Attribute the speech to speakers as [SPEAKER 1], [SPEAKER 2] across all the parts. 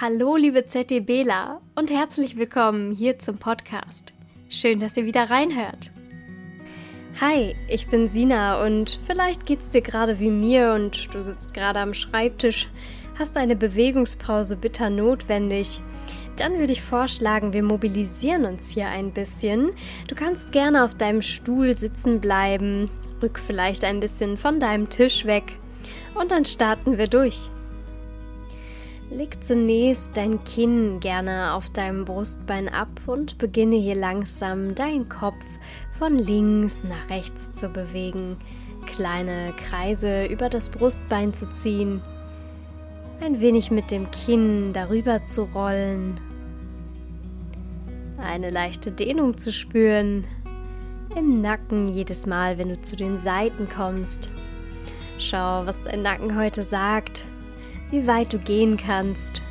[SPEAKER 1] Hallo, liebe ZDBler und herzlich willkommen hier zum Podcast. Schön, dass ihr wieder reinhört. Hi, ich bin Sina und vielleicht geht's dir gerade wie mir und du sitzt gerade am Schreibtisch, hast eine Bewegungspause bitter notwendig. Dann würde ich vorschlagen, wir mobilisieren uns hier ein bisschen. Du kannst gerne auf deinem Stuhl sitzen bleiben, rück vielleicht ein bisschen von deinem Tisch weg und dann starten wir durch. Leg zunächst dein Kinn gerne auf deinem Brustbein ab und beginne hier langsam deinen Kopf von links nach rechts zu bewegen, kleine Kreise über das Brustbein zu ziehen, ein wenig mit dem Kinn darüber zu rollen, eine leichte Dehnung zu spüren. Im Nacken jedes Mal, wenn du zu den Seiten kommst. Schau, was dein Nacken heute sagt wie weit du gehen kannst.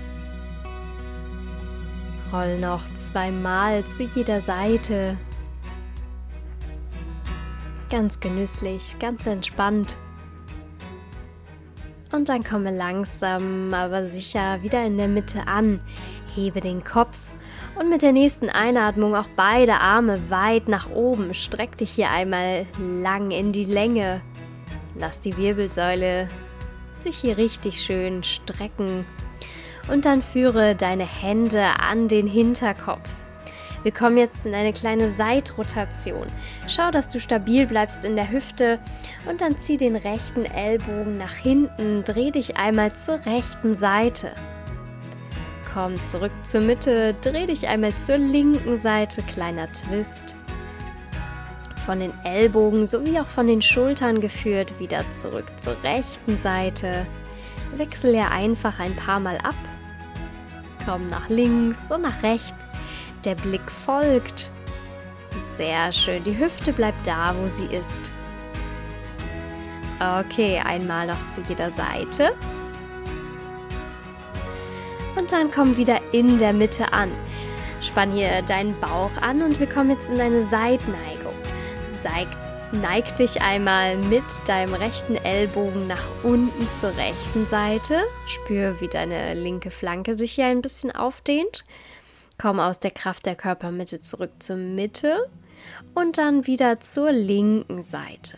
[SPEAKER 1] Roll noch zweimal zu jeder Seite. Ganz genüsslich, ganz entspannt. Und dann komme langsam, aber sicher wieder in der Mitte an. Hebe den Kopf und mit der nächsten Einatmung auch beide Arme weit nach oben. Streck dich hier einmal lang in die Länge. Lass die Wirbelsäule sich hier richtig schön strecken. Und dann führe deine Hände an den Hinterkopf. Wir kommen jetzt in eine kleine Seitrotation. Schau, dass du stabil bleibst in der Hüfte und dann zieh den rechten Ellbogen nach hinten, dreh dich einmal zur rechten Seite. Komm zurück zur Mitte, dreh dich einmal zur linken Seite, kleiner Twist von den Ellbogen sowie auch von den Schultern geführt, wieder zurück zur rechten Seite. Wechsel ja einfach ein paar Mal ab. Komm nach links und nach rechts. Der Blick folgt. Sehr schön. Die Hüfte bleibt da, wo sie ist. Okay, einmal noch zu jeder Seite. Und dann komm wieder in der Mitte an. Spann hier deinen Bauch an und wir kommen jetzt in eine Seitneigung. Zeig, neig dich einmal mit deinem rechten Ellbogen nach unten zur rechten Seite. Spür, wie deine linke Flanke sich hier ein bisschen aufdehnt. Komm aus der Kraft der Körpermitte zurück zur Mitte und dann wieder zur linken Seite.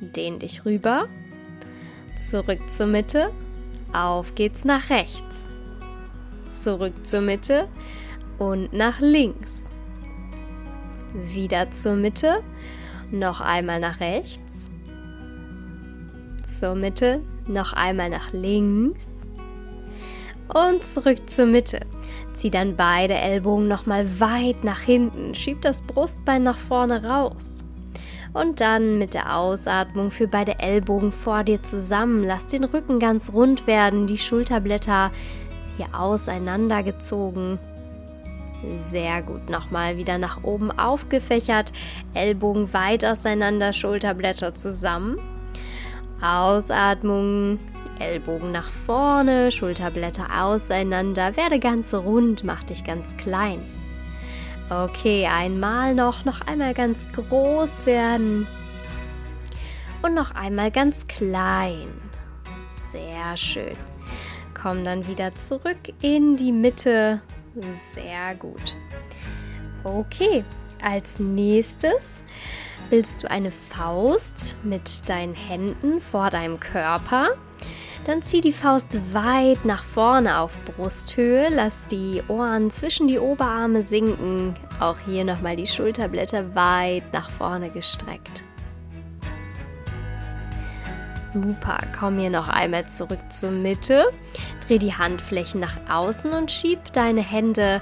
[SPEAKER 1] Dehn dich rüber, zurück zur Mitte, auf geht's nach rechts, zurück zur Mitte und nach links. Wieder zur Mitte noch einmal nach rechts, zur Mitte, noch einmal nach links und zurück zur Mitte. Zieh dann beide Ellbogen nochmal weit nach hinten, schieb das Brustbein nach vorne raus. Und dann mit der Ausatmung für beide Ellbogen vor dir zusammen. Lass den Rücken ganz rund werden, die Schulterblätter hier auseinandergezogen. Sehr gut. Nochmal wieder nach oben aufgefächert. Ellbogen weit auseinander, Schulterblätter zusammen. Ausatmung. Ellbogen nach vorne, Schulterblätter auseinander. Werde ganz rund, mach dich ganz klein. Okay, einmal noch, noch einmal ganz groß werden. Und noch einmal ganz klein. Sehr schön. Komm dann wieder zurück in die Mitte sehr gut. Okay, als nächstes bildest du eine Faust mit deinen Händen vor deinem Körper. Dann zieh die Faust weit nach vorne auf Brusthöhe, lass die Ohren zwischen die Oberarme sinken. Auch hier nochmal die Schulterblätter weit nach vorne gestreckt. Super, komm hier noch einmal zurück zur Mitte. Dreh die Handflächen nach außen und schieb deine Hände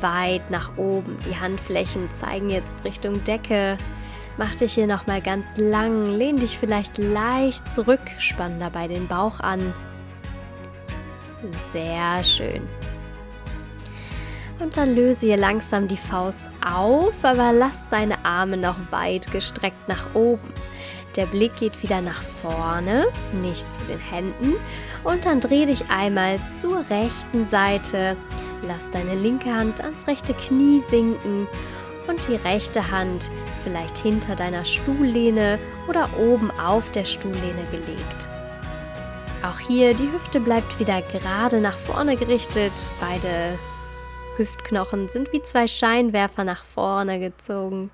[SPEAKER 1] weit nach oben. Die Handflächen zeigen jetzt Richtung Decke. Mach dich hier nochmal ganz lang, lehn dich vielleicht leicht zurück, spann dabei den Bauch an. Sehr schön. Und dann löse hier langsam die Faust auf, aber lass deine Arme noch weit gestreckt nach oben. Der Blick geht wieder nach vorne, nicht zu den Händen. Und dann dreh dich einmal zur rechten Seite. Lass deine linke Hand ans rechte Knie sinken und die rechte Hand vielleicht hinter deiner Stuhllehne oder oben auf der Stuhllehne gelegt. Auch hier die Hüfte bleibt wieder gerade nach vorne gerichtet. Beide Hüftknochen sind wie zwei Scheinwerfer nach vorne gezogen.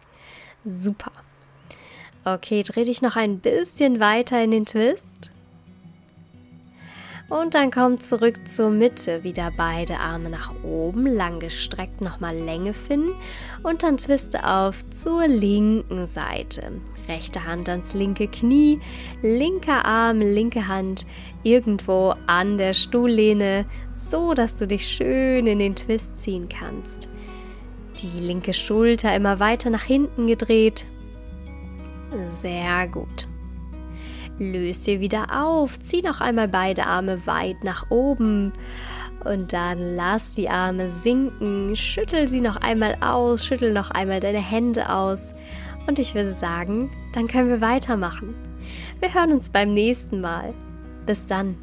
[SPEAKER 1] Super. Okay, dreh dich noch ein bisschen weiter in den Twist. Und dann komm zurück zur Mitte, wieder beide Arme nach oben, lang gestreckt, nochmal Länge finden und dann twiste auf zur linken Seite. Rechte Hand ans linke Knie, linker Arm, linke Hand irgendwo an der Stuhllehne, so dass du dich schön in den Twist ziehen kannst. Die linke Schulter immer weiter nach hinten gedreht. Sehr gut. Löse wieder auf, zieh noch einmal beide Arme weit nach oben und dann lass die Arme sinken, schüttel sie noch einmal aus, schüttel noch einmal deine Hände aus und ich würde sagen, dann können wir weitermachen. Wir hören uns beim nächsten Mal. Bis dann.